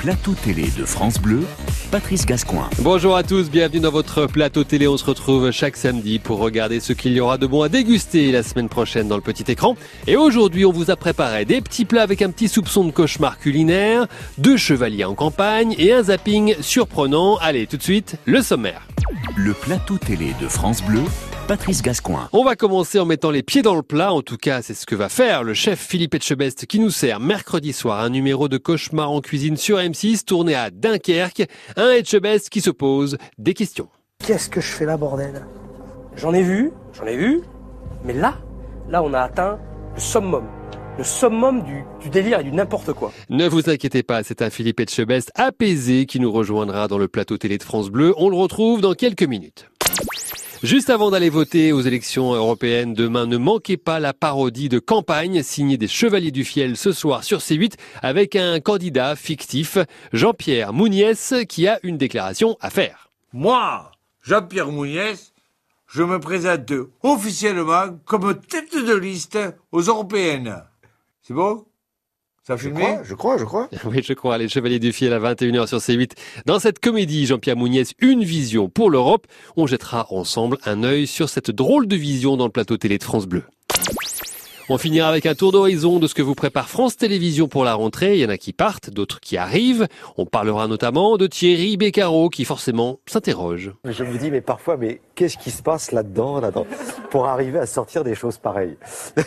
plateau télé de France Bleu, Patrice Gascoin. Bonjour à tous, bienvenue dans votre plateau télé. On se retrouve chaque samedi pour regarder ce qu'il y aura de bon à déguster la semaine prochaine dans le petit écran. Et aujourd'hui, on vous a préparé des petits plats avec un petit soupçon de cauchemar culinaire, deux chevaliers en campagne et un zapping surprenant. Allez, tout de suite, le sommaire. Le plateau télé de France Bleu, Patrice Gascoin. On va commencer en mettant les pieds dans le plat. En tout cas, c'est ce que va faire le chef Philippe Etchebest qui nous sert mercredi soir un numéro de cauchemar en cuisine sur M6 tourné à Dunkerque. Un Etchebest qui se pose des questions. Qu'est-ce que je fais là, bordel? J'en ai vu, j'en ai vu, mais là, là, on a atteint le summum. Le summum du, du délire et du n'importe quoi. Ne vous inquiétez pas, c'est un Philippe Etchebest apaisé qui nous rejoindra dans le plateau télé de France Bleu. On le retrouve dans quelques minutes. Juste avant d'aller voter aux élections européennes demain, ne manquez pas la parodie de campagne signée des Chevaliers du Fiel ce soir sur C8 avec un candidat fictif, Jean-Pierre Mouniès, qui a une déclaration à faire. Moi, Jean-Pierre Mouniès, je me présente officiellement comme tête de liste aux européennes. C'est bon? Je crois, je crois, je crois. Oui, je crois, les Chevaliers du Fiel à 21h sur C8. Dans cette comédie, Jean-Pierre Mouniès, une vision pour l'Europe. On jettera ensemble un œil sur cette drôle de vision dans le plateau télé de France Bleu. On finira avec un tour d'horizon de ce que vous prépare France Télévisions pour la rentrée. Il y en a qui partent, d'autres qui arrivent. On parlera notamment de Thierry Beccaro qui forcément s'interroge. Je me dis, mais parfois, mais qu'est-ce qui se passe là-dedans, là-dedans, pour arriver à sortir des choses pareilles?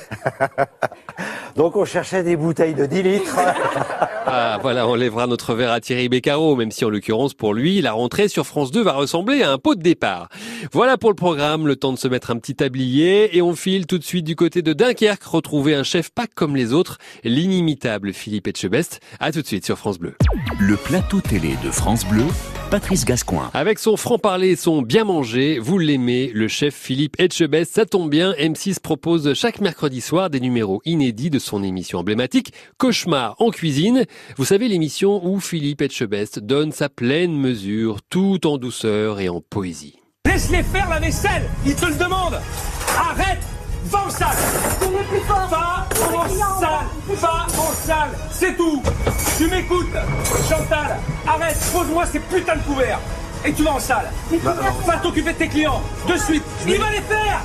Donc, on cherchait des bouteilles de 10 litres. Ah, voilà, on lèvera notre verre à Thierry Beccaro, même si en l'occurrence pour lui, la rentrée sur France 2 va ressembler à un pot de départ. Voilà pour le programme, le temps de se mettre un petit tablier et on file tout de suite du côté de Dunkerque, retrouver un chef pas comme les autres, l'inimitable Philippe Etchebest. À tout de suite sur France Bleu. Le plateau télé de France Bleu, Patrice Gascoin. Avec son franc-parler et son bien manger, vous l'aimez, le chef Philippe Etchebest. Ça tombe bien, M6 propose chaque mercredi soir des numéros inédits de son émission emblématique, Cauchemar en cuisine. Vous savez, l'émission où Philippe Etchebest donne sa pleine mesure, tout en douceur et en poésie. Laisse-les faire la vaisselle, ils te le demandent. Arrête, va en salle. Va en salle, va en salle, c'est tout. Tu m'écoutes, Chantal. Arrête, pose-moi ces putains de couverts. Et tu vas en salle. Va t'occuper de tes clients, de suite. Il va les faire.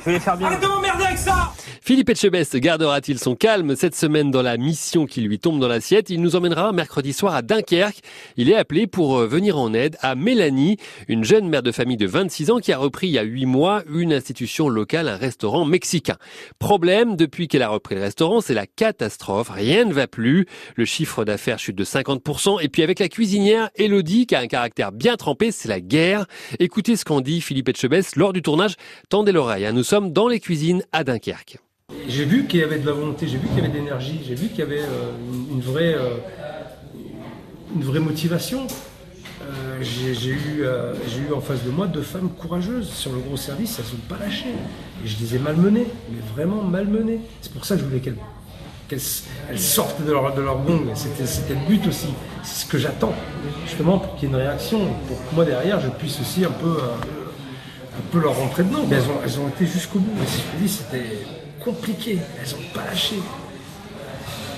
Je vais les faire bien. Arrête de m'emmerder avec ça. Philippe Etchebest gardera-t-il son calme cette semaine dans la mission qui lui tombe dans l'assiette? Il nous emmènera mercredi soir à Dunkerque. Il est appelé pour euh, venir en aide à Mélanie, une jeune mère de famille de 26 ans qui a repris il y a 8 mois une institution locale, un restaurant mexicain. Problème, depuis qu'elle a repris le restaurant, c'est la catastrophe. Rien ne va plus. Le chiffre d'affaires chute de 50%. Et puis avec la cuisinière Elodie, qui a un caractère bien trempé, c'est la guerre. Écoutez ce qu'en dit Philippe Etchebest lors du tournage. Tendez l'oreille. hein. Nous sommes dans les cuisines à Dunkerque. J'ai vu qu'il y avait de la volonté, j'ai vu qu'il y avait de l'énergie, j'ai vu qu'il y avait euh, une, vraie, euh, une vraie motivation. Euh, j'ai eu, eu en face de moi deux femmes courageuses sur le gros service, elles sont pas lâchées. Je les ai malmenées, mais vraiment malmenées. C'est pour ça que je voulais qu'elles sortent de leur, de leur gong. C'était le but aussi. C'est ce que j'attends, justement, pour qu'il y ait une réaction. Pour que moi, derrière, je puisse aussi un peu, un peu leur rentrer dedans. Mais elles ont, elles ont été jusqu'au bout. Et si je dis, c'était compliqué. Elles ont pas lâché.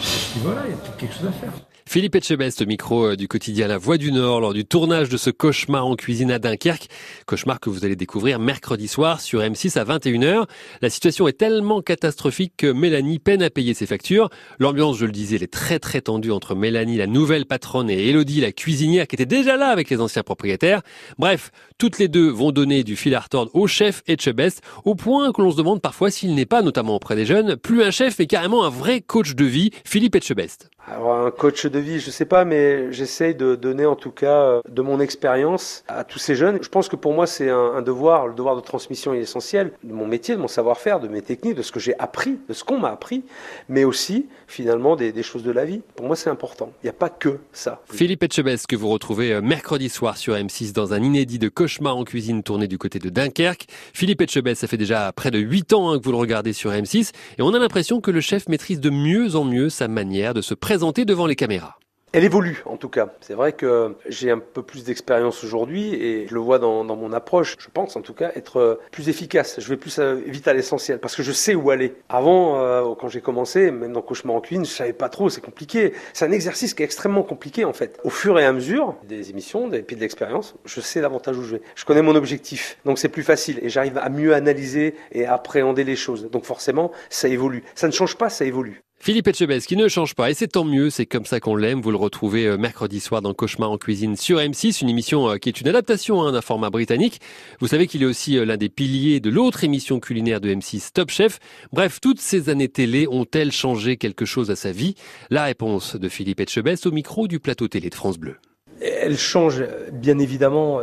Je dis, voilà, il y a peut-être quelque chose à faire. Philippe Etchebest micro euh, du quotidien La Voix du Nord lors du tournage de ce cauchemar en cuisine à Dunkerque. Cauchemar que vous allez découvrir mercredi soir sur M6 à 21h. La situation est tellement catastrophique que Mélanie peine à payer ses factures. L'ambiance, je le disais, elle est très très tendue entre Mélanie, la nouvelle patronne, et Elodie, la cuisinière, qui était déjà là avec les anciens propriétaires. Bref, toutes les deux vont donner du fil à retordre au chef Etchebest, au point que l'on se demande parfois s'il n'est pas, notamment auprès des jeunes, plus un chef mais carrément un vrai coach de vie, Philippe Etchebest. Alors un coach de vie, je sais pas, mais j'essaye de donner en tout cas euh, de mon expérience à tous ces jeunes. Je pense que pour moi c'est un, un devoir, le devoir de transmission est essentiel de mon métier, de mon savoir-faire, de mes techniques, de ce que j'ai appris, de ce qu'on m'a appris, mais aussi finalement des, des choses de la vie. Pour moi c'est important. Il n'y a pas que ça. Philippe Etchebest que vous retrouvez euh, mercredi soir sur M6 dans un inédit de cauchemar en cuisine tourné du côté de Dunkerque. Philippe Etchebest, ça fait déjà près de 8 ans hein, que vous le regardez sur M6 et on a l'impression que le chef maîtrise de mieux en mieux sa manière de se présenter devant les caméras. Elle évolue en tout cas. C'est vrai que j'ai un peu plus d'expérience aujourd'hui et je le vois dans, mon approche. Je pense en tout cas être euh, plus efficace. Je vais plus euh, vite à l'essentiel parce que je sais où aller. Avant, euh, quand j'ai commencé, même dans Cauchemar en cuisine, je savais pas trop. C'est compliqué. C'est un exercice qui est extrêmement compliqué en fait. Au fur et à mesure des émissions, des puis de l'expérience, je sais davantage où je vais. Je connais mon objectif, donc c'est plus facile et j'arrive à mieux analyser et appréhender les choses. Donc forcément, ça évolue. Ça ne change pas, ça évolue. Philippe Etchebest qui ne change pas et c'est tant mieux, c'est comme ça qu'on l'aime. Vous le retrouvez euh, mercredi soir dans Cauchemar en cuisine sur M6, une émission euh, qui est une adaptation hein, d'un format britannique. Vous savez qu'il est aussi euh, l'un des piliers de l'autre émission culinaire de M6 Top Chef. Bref, toutes ces années télé ont-elles changé quelque chose à sa vie? La réponse de Philippe Etchebest au micro du plateau télé de France Bleu. Elle change, bien évidemment.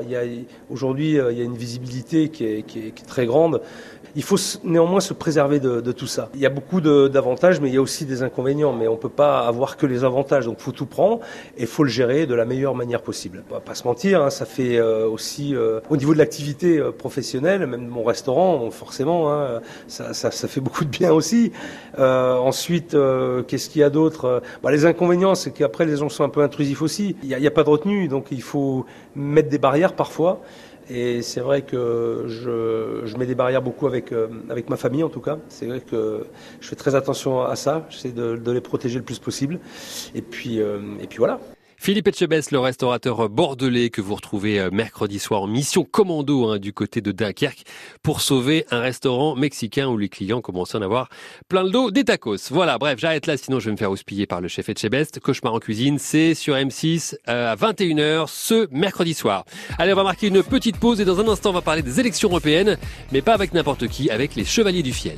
Aujourd'hui, il y a une visibilité qui est très grande. Il faut néanmoins se préserver de, de tout ça. Il y a beaucoup d'avantages, mais il y a aussi des inconvénients. Mais on peut pas avoir que les avantages. Donc, faut tout prendre et faut le gérer de la meilleure manière possible. On va pas se mentir, hein, ça fait euh, aussi euh, au niveau de l'activité euh, professionnelle, même mon restaurant, forcément, hein, ça, ça, ça, fait beaucoup de bien aussi. ensuite, qu'est-ce qu'il y a d'autre? Bah, Les inconvénients, c'est qu'après les gens sont un peu intrusifs aussi. Il n'y a, a, pas de retenue, donc il faut mettre des barrières parfois. Et c'est vrai que je, mets des barrières beaucoup avec, euh, avec ma famille en tout cas. C'est vrai que je fais très attention à ça. J'essaie de, de les protéger le plus possible. Et puis, euh, et puis voilà. Philippe Etchebest, le restaurateur bordelais que vous retrouvez euh, mercredi soir en mission commando hein, du côté de Dunkerque pour sauver un restaurant mexicain où les clients commencent à en avoir plein le dos des tacos. Voilà, bref, j'arrête là, sinon je vais me faire houspiller par le chef Etchebest. Cauchemar en cuisine, c'est sur M6 euh, à 21h ce mercredi soir. Allez, on va marquer une petite pause et dans un instant on va parler des élections européennes, mais pas avec n'importe qui, avec les Chevaliers du Fiel.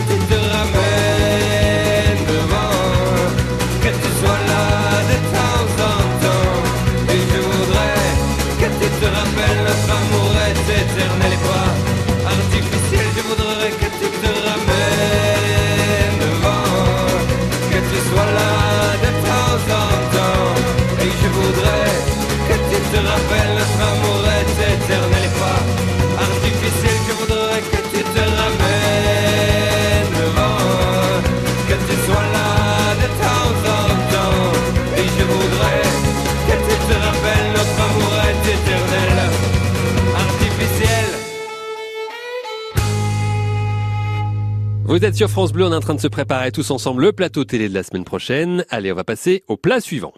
France Bleu, on est en train de se préparer tous ensemble le plateau télé de la semaine prochaine. Allez, on va passer au plat suivant.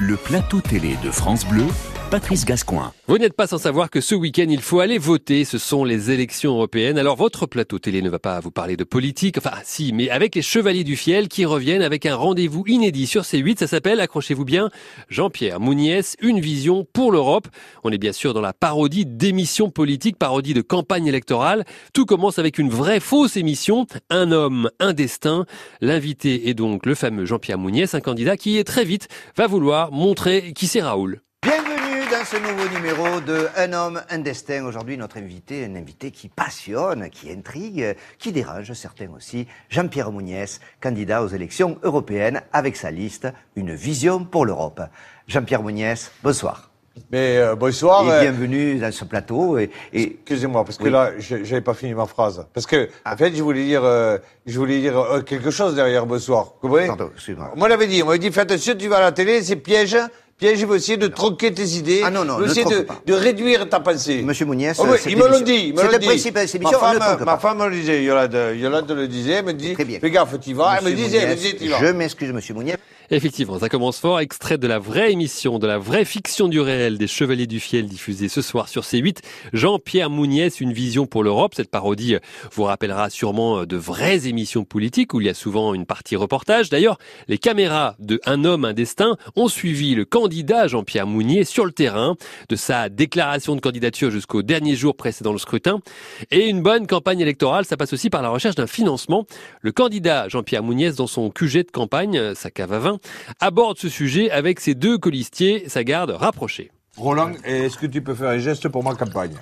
Le plateau télé de France Bleu, Patrice Gascoin. Vous n'êtes pas sans savoir que ce week-end, il faut aller voter. Ce sont les élections européennes. Alors, votre plateau télé ne va pas vous parler de politique. Enfin, si, mais avec les Chevaliers du Fiel qui reviennent avec un rendez-vous inédit sur C8. Ça s'appelle, accrochez-vous bien, Jean-Pierre Mouniès, une vision pour l'Europe. On est bien sûr dans la parodie d'émissions politiques, parodie de campagne électorale. Tout commence avec une vraie fausse émission. Un homme, un destin. L'invité est donc le fameux Jean-Pierre Mouniès, un candidat qui très vite va vouloir montrer qui c'est Raoul. Dans ce nouveau numéro de Un homme, un destin. Aujourd'hui, notre invité, un invité qui passionne, qui intrigue, qui dérange certains aussi. Jean-Pierre Mouniès, candidat aux élections européennes avec sa liste Une vision pour l'Europe. Jean-Pierre Mouniès, bonsoir. Mais euh, bonsoir. Et euh, bienvenue dans ce plateau. Et, et- Excusez-moi, parce que Oui. là, je- j'avais pas fini ma phrase. Parce que, en fait, je voulais dire, euh, je voulais dire euh, quelque chose derrière bonsoir. Vous comprenez Pardon, excuse-moi. Moi, on l'avait dit. On m'avait dit, fais attention, tu vas à la télé, c'est piège. Piège, il veut essayer de tronquer tes idées. Ah non, non, il veut essayer de, réduire ta pensée. Monsieur Mouniès, Oh oui, ils me l'ont dit, c'est le principe de cette Ma émission, femme, ma femme me le disait, Yolande, Yolande le disait, elle me dit, fais gaffe, tu vas. Elle me disait, elle me Mouniès, disait, tu vas. je m'excuse, monsieur Mouniès. Effectivement, ça commence fort, extrait de la vraie émission, de la vraie fiction du réel des Chevaliers du Fiel diffusée ce soir sur C8. Jean-Pierre Mouniès, une vision pour l'Europe. Cette parodie vous rappellera sûrement de vraies émissions politiques où il y a souvent une partie reportage. D'ailleurs, les caméras de Un homme, un destin ont suivi le candidat Jean-Pierre Mounier sur le terrain, de sa déclaration de candidature jusqu'au dernier jour précédant le scrutin. Et une bonne campagne électorale, ça passe aussi par la recherche d'un financement. Le candidat Jean-Pierre Mouniès, dans son QG de campagne, euh, sa cave à vin, aborde ce sujet avec ses deux colistiers, sa garde rapprochée. Roland, est-ce que tu peux faire un geste pour ma campagne?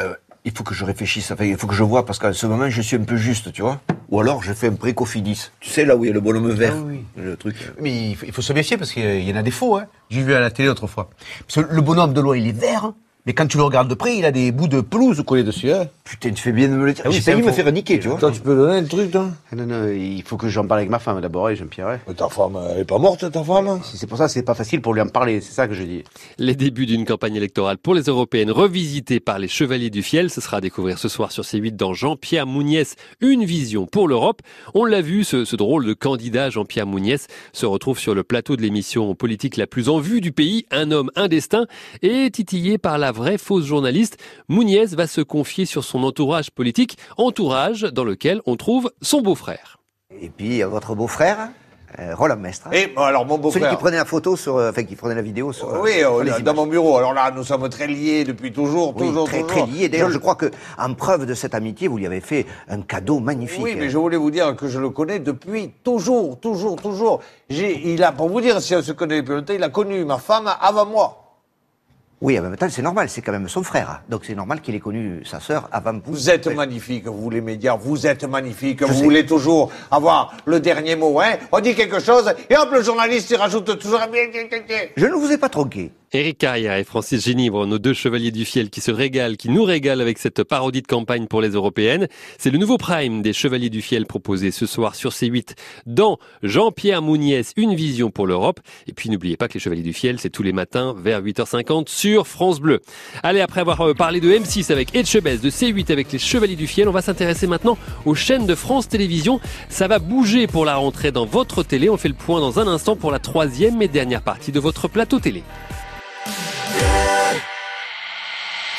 Euh, il faut que je réfléchisse, enfin, il faut que je vois, parce qu'à ce moment, je suis un peu juste, tu vois. Ou alors, je fais un précofidis. Tu sais, là où il y a le bonhomme vert. Ah oui. Le truc. Mais il faut, il faut se méfier parce qu'il y en a des faux. Hein. J'ai vu à la télé autrefois. Parce que le bonhomme de loin, il est vert. hein. Mais quand tu le regardes de près, il a des bouts de pelouse collés dessus. Hein. Putain, tu fais bien de me le dire. Ah oui, J'ai c'est failli me faire niquer, tu vois. Toi, tu peux donner un truc, toi Ah non, non, il faut que j'en parle avec ma femme d'abord, et Jean-Pierre. hein. Mais Ta femme, elle est pas morte, ta femme C'est c'est pour ça que c'est pas facile pour lui en parler, c'est ça que je dis. Les débuts d'une campagne électorale pour les européennes revisitée par les Chevaliers du Fiel, ce sera à découvrir ce soir sur C8 dans Jean-Pierre Mouniès, une vision pour l'Europe. On l'a vu, ce, ce drôle de candidat Jean-Pierre Mouniès se retrouve sur le plateau de l'émission politique la plus en vue du pays, Un homme, un destin, et titillé par la vraie fausse journaliste, Mouniès va se confier sur son entourage politique, entourage dans lequel on trouve son beau-frère. Et puis, a votre beau-frère, euh, Roland Mestre. Et bon, alors, mon Celui beau-frère. qui prenait la photo sur, euh, enfin, qui prenait la vidéo sur. euh, Oui, sur oh, les là, images. dans mon bureau. Alors là, nous sommes très liés depuis toujours, Oui, toujours, très, toujours. très lié. D'ailleurs, je crois que, en preuve de cette amitié, vous lui avez fait un cadeau magnifique. Oui, mais je voulais vous dire que je le connais depuis toujours, toujours, toujours. J'ai, il a, pour vous dire, si on se connaît depuis longtemps, il a connu ma femme avant moi. Oui, en même temps, c'est normal, c'est quand même son frère. Donc c'est normal qu'il ait connu sa sœur avant vous. Vous êtes magnifique, vous les médias, vous êtes magnifique, vous sais. voulez toujours avoir le dernier mot, hein. On dit quelque chose, et hop, le journaliste, il rajoute toujours. Je ne vous ai pas tronqué. Éric Carrière et Francis Génibre, nos deux chevaliers du fiel qui se régalent, qui nous régalent avec cette parodie de campagne pour les européennes. C'est le nouveau prime des chevaliers du fiel proposé ce soir sur C8 dans Jean-Pierre Mouniès, une vision pour l'Europe. Et puis n'oubliez pas que les chevaliers du fiel, c'est tous les matins vers 8h50 sur France Bleu. Allez, après avoir euh, parlé de M6 avec Etchebest, de C8 avec les chevaliers du fiel, on va s'intéresser maintenant aux chaînes de France Télévisions. Ça va bouger pour la rentrée dans votre télé. On fait le point dans un instant pour la troisième et dernière partie de votre plateau télé.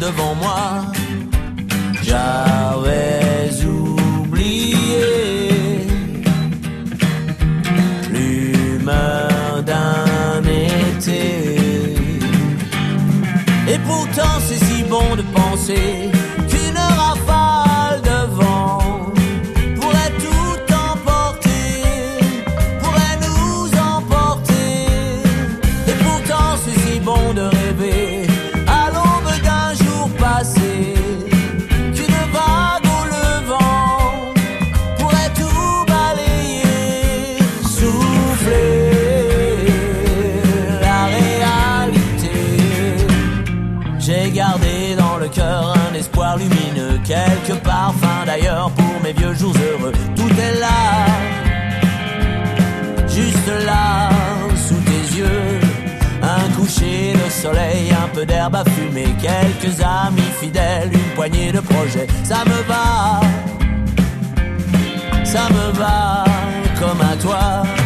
devant moi. J'avais oublié l'humeur d'un été. Et pourtant c'est si bon de penser dans le cœur un espoir lumineux, quelques parfums d'ailleurs pour mes vieux jours heureux. Tout est là, juste là, sous tes yeux. Un coucher de soleil, un peu d'herbe à fumer, quelques amis fidèles, une poignée de projets. Ça me va, ça me va comme à toi.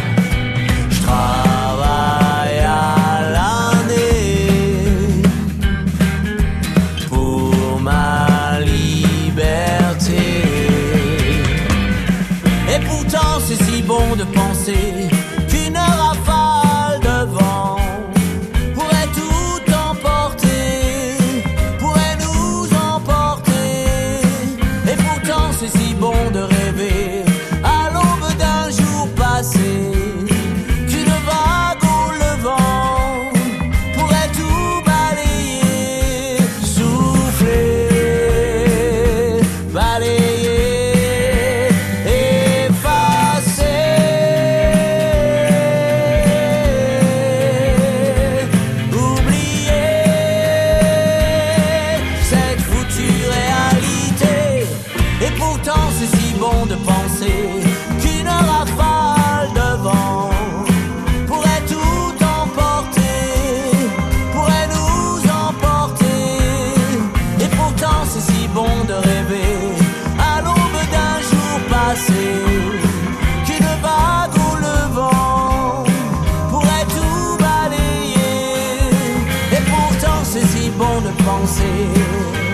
De bon de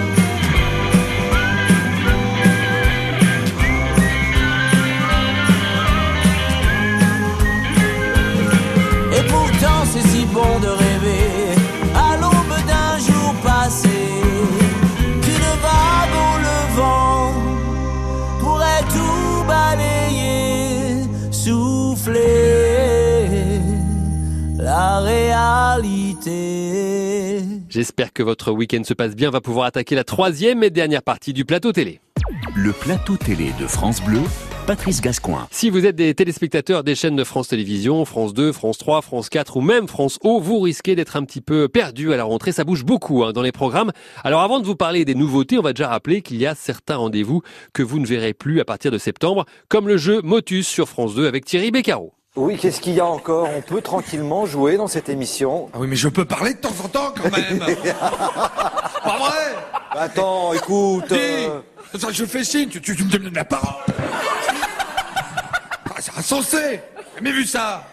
J'espère que votre week-end se passe bien, on va pouvoir attaquer la troisième et dernière partie du plateau télé. Le plateau télé de France Bleu, Patrice Gascoin. Si vous êtes des téléspectateurs des chaînes de France Télévisions, France 2, France 3, France 4 ou même France O, vous risquez d'être un petit peu perdu à la rentrée. Ça bouge beaucoup hein, dans les programmes. Alors avant de vous parler des nouveautés, on va déjà rappeler qu'il y a certains rendez-vous que vous ne verrez plus à partir de septembre, comme le jeu Motus sur France 2 avec Thierry Beccaro. Oui, qu'est-ce qu'il y a encore On peut tranquillement jouer dans cette émission. Ah oui, mais je peux parler de temps en temps quand même. pas vrai Attends, écoute. Dis, euh, ça, je fais signe, tu, tu, tu me donnes la parole. Ah, c'est insensé. J'ai jamais vu ça.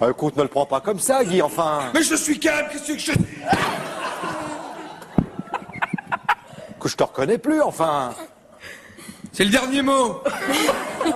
bah, écoute, ne le prends pas comme ça, Guy, enfin. Mais je suis calme, qu'est-ce que je dis Que je te reconnais plus, enfin. C'est le dernier mot.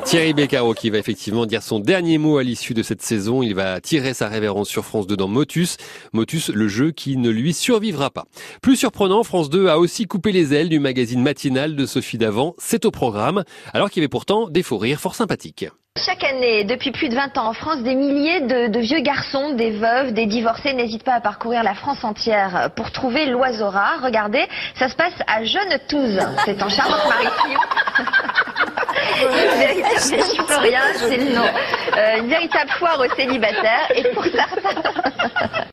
Thierry Beccaro qui va effectivement dire son dernier mot à l'issue de cette saison. Il va tirer sa révérence sur France 2 dans Motus. Motus, le jeu qui ne lui survivra pas. Plus surprenant, France 2 a aussi coupé les ailes du magazine matinal de Sophie Davant. C'est au programme, alors qu'il y avait pourtant des faux rires fort sympathiques. Chaque année, depuis plus de 20 ans en France, des milliers de, de vieux garçons, des veuves, des divorcés n'hésitent pas à parcourir la France entière pour trouver l'oiseau rare. Regardez, ça se passe à Jeune-Touze. C'est en Charente-Maritime. Une véritable Florian, c'est le nom. Euh, une véritable foire aux célibataires. Et pour certains...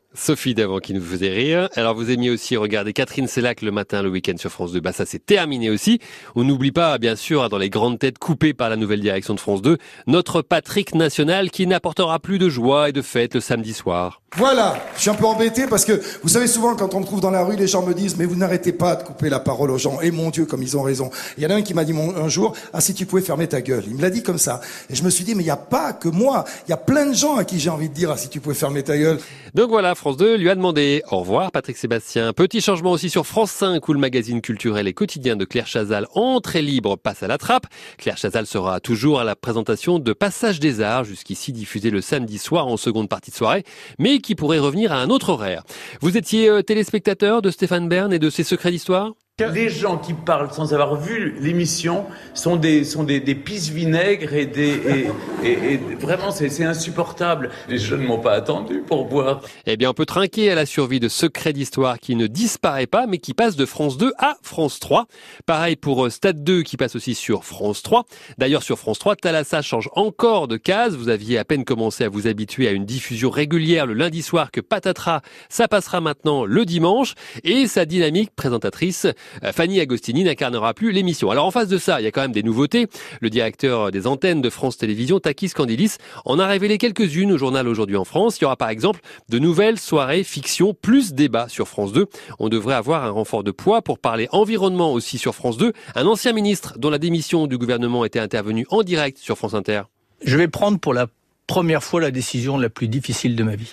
Sophie Davant qui nous faisait rire. Alors vous aimiez aussi regarder Catherine Sellac le matin, le week-end sur France 2. Bah ça c'est terminé aussi. On n'oublie pas, bien sûr, hein, dans les grandes têtes coupées par la nouvelle direction de France 2, notre Patrick National qui n'apportera plus de joie et de fête le samedi soir. Voilà, je suis un peu embêté parce que vous savez souvent quand on me trouve dans la rue, les gens me disent mais vous n'arrêtez pas de couper la parole aux gens. Et mon Dieu, comme ils ont raison. Il y en a un qui m'a dit un jour ah si tu pouvais fermer ta gueule. Il me l'a dit comme ça. Et je me suis dit mais il n'y a pas que moi, il y a plein de gens à qui j'ai envie de dire ah si tu pouvais fermer ta gueule. Donc voilà, France 2 lui a demandé au revoir Patrick Sébastien. Petit changement aussi sur France 5 où le magazine culturel et quotidien de Claire Chazal, entrée libre, passe à la trappe. Claire Chazal sera toujours à la présentation de Passage des Arts, jusqu'ici diffusé le samedi soir en seconde partie de soirée, mais qui pourrait revenir à un autre horaire. Vous étiez euh, téléspectateur de Stéphane Bern et de ses secrets d'histoire? Les gens qui parlent sans avoir vu l'émission sont des, sont des, des pisse vinaigres et des. Et, vraiment, c'est insupportable. Les jeunes ne m'ont pas attendu pour boire. Eh bien, on peut trinquer à la survie de Secrets d'Histoire qui ne disparaît pas, mais qui passe de France 2 à France 3. Pareil pour euh, Stade 2 qui passe aussi sur France 3. D'ailleurs, sur France 3, Thalassa change encore de case. Vous aviez à peine commencé à vous habituer à une diffusion régulière le lundi soir que patatras, ça passera maintenant le dimanche. Et sa dynamique présentatrice Fanny Agostini n'incarnera plus l'émission. Alors en face de ça, il y a quand même des nouveautés. Le directeur des antennes de France Télévisions, Takis Candilis, en a révélé quelques-unes au journal Aujourd'hui en France. Il y aura par exemple de nouvelles soirées fiction plus débat sur France 2. On devrait avoir un renfort de poids pour parler environnement aussi sur France 2. Un ancien ministre dont la démission du gouvernement était intervenu en direct sur France Inter. Je vais prendre pour la première fois la décision la plus difficile de ma vie.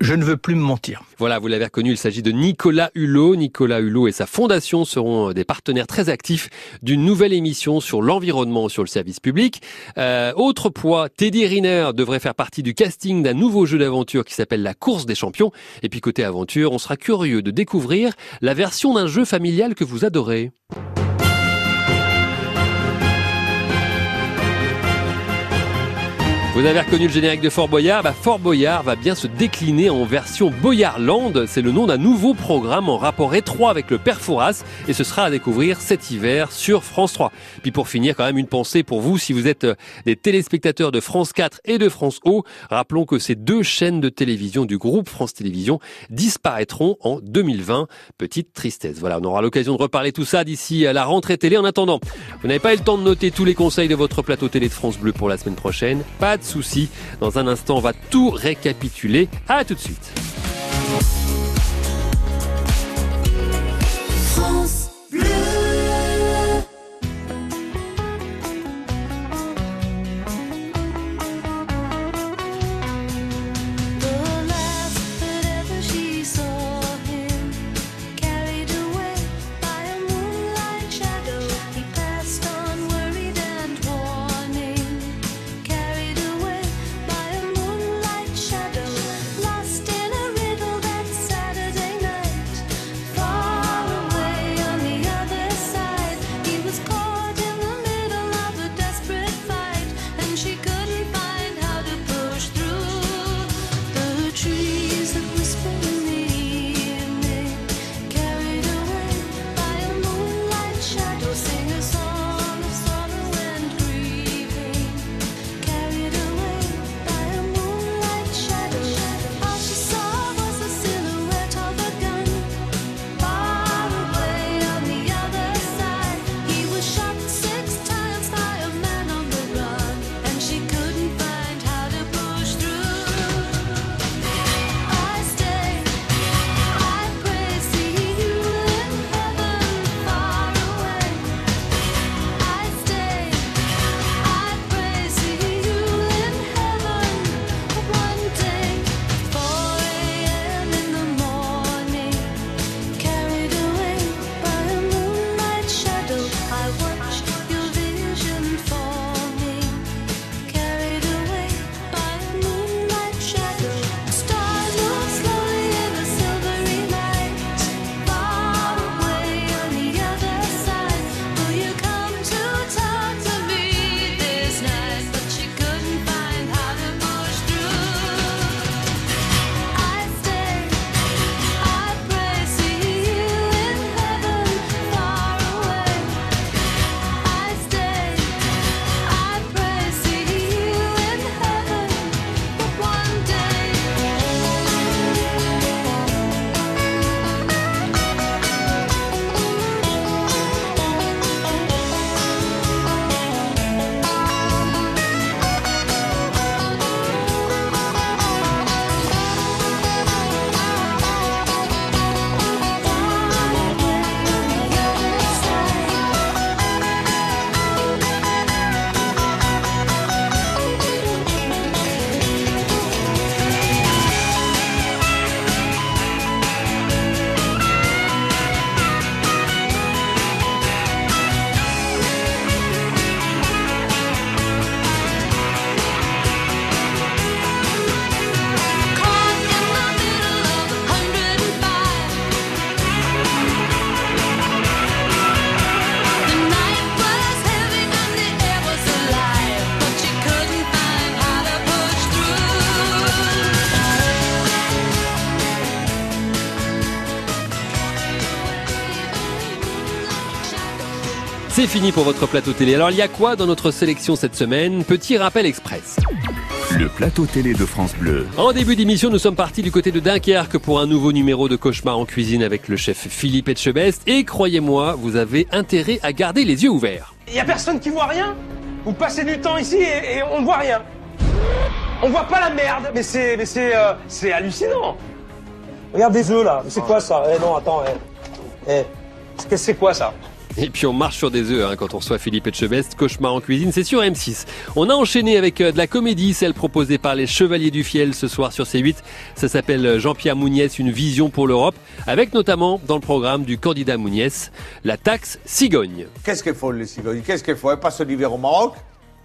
Je ne veux plus me mentir. Voilà, vous l'avez reconnu, il s'agit de Nicolas Hulot. Nicolas Hulot et sa fondation seront des partenaires très actifs d'une nouvelle émission sur l'environnement sur le service public. Euh, autre poids, Teddy Riner devrait faire partie du casting d'un nouveau jeu d'aventure qui s'appelle la course des champions. Et puis côté aventure, on sera curieux de découvrir la version d'un jeu familial que vous adorez. Vous avez reconnu le générique de Fort Boyard? Bah, Fort Boyard va bien se décliner en version Boyardland. C'est le nom d'un nouveau programme en rapport étroit avec le Père Fouras et ce sera à découvrir cet hiver sur France 3. Puis pour finir, quand même une pensée pour vous si vous êtes euh, des téléspectateurs de France 4 et de France O. Rappelons que ces deux chaînes de télévision du groupe France Télévisions disparaîtront en 2020. Petite tristesse. Voilà, on aura l'occasion de reparler tout ça d'ici à la rentrée télé. En attendant, vous n'avez pas eu le temps de noter tous les conseils de votre plateau télé de France Bleu pour la semaine prochaine. Pas Dans un instant, on va tout récapituler. À tout de suite. C'est fini pour votre plateau télé. Alors il y a quoi dans notre sélection cette semaine? Petit rappel express. Le plateau télé de France Bleu. En début d'émission, nous sommes partis du côté de Dunkerque pour un nouveau numéro de Cauchemar en cuisine avec le chef Philippe Etchebest. Et croyez-moi, vous avez intérêt à garder les yeux ouverts. Il y a personne qui voit rien? Vous passez du temps ici et, et on ne voit rien. On voit pas la merde, mais c'est mais c'est euh, c'est hallucinant. Regarde des œufs là, c'est quoi ça? Eh non, attends, eh. Eh. C'est quoi ça? Et puis on marche sur des œufs hein, quand on reçoit Philippe Etchebest. Cauchemar en cuisine, c'est sur M6. On a enchaîné avec euh, de la comédie, celle proposée par les Chevaliers du Fiel ce soir sur C8. Ça s'appelle euh, Jean-Pierre Mouniès, une vision pour l'Europe, avec notamment dans le programme du candidat Mouniès, la taxe cigogne. Qu'est-ce qu'elles font les cigognes? Qu'est-ce qu'elles font? Elles passent l'hiver au Maroc?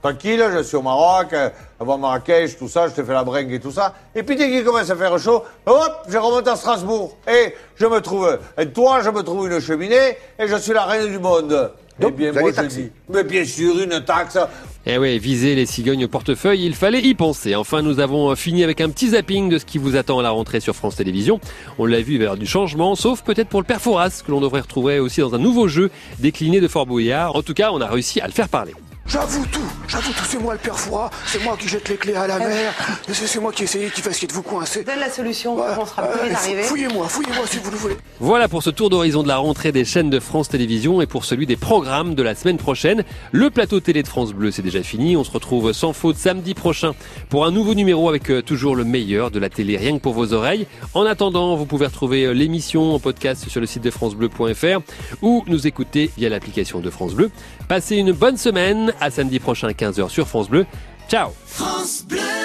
Tranquille, je suis au Maroc, euh, avant Marrakech, tout ça, je te fais la bringue et tout ça. Et puis dès qu'il commence à faire chaud, hop, je remonte à Strasbourg. Et je me trouve un toit, je me trouve une cheminée, et je suis la reine du monde. eh bien, vous moi allez je dis, mais bien sûr, une taxe. Eh ouais, viser les cigognes au portefeuille, il fallait y penser. Enfin, nous avons fini avec un petit zapping de ce qui vous attend à la rentrée sur France Télévisions. On l'a vu vers du changement, sauf peut-être pour le père Fouras, que l'on devrait retrouver aussi dans un nouveau jeu décliné de Fort Boyard. En tout cas, on a réussi à le faire parler. J'avoue tout, j'avoue tout, c'est moi le père Fouras, c'est moi qui jette les clés à la mer, c'est moi qui essaye, qui va essayer de vous coincer. Donne la solution, Ouais, on sera euh, plus vite arrivé. Fouillez-moi, fouillez-moi si vous le voulez. Voilà pour ce tour d'horizon de la rentrée des chaînes de France Télévisions et pour celui des programmes de la semaine prochaine. Le plateau télé de France Bleu, c'est déjà fini. On se retrouve sans faute samedi prochain pour un nouveau numéro avec euh, toujours le meilleur de la télé rien que pour vos oreilles. En attendant, vous pouvez retrouver euh, l'émission en podcast sur le site de francebleu.fr ou nous écouter via l'application de France Bleu. Passez une bonne semaine. À samedi prochain, 15h sur France Bleu. Ciao France Bleu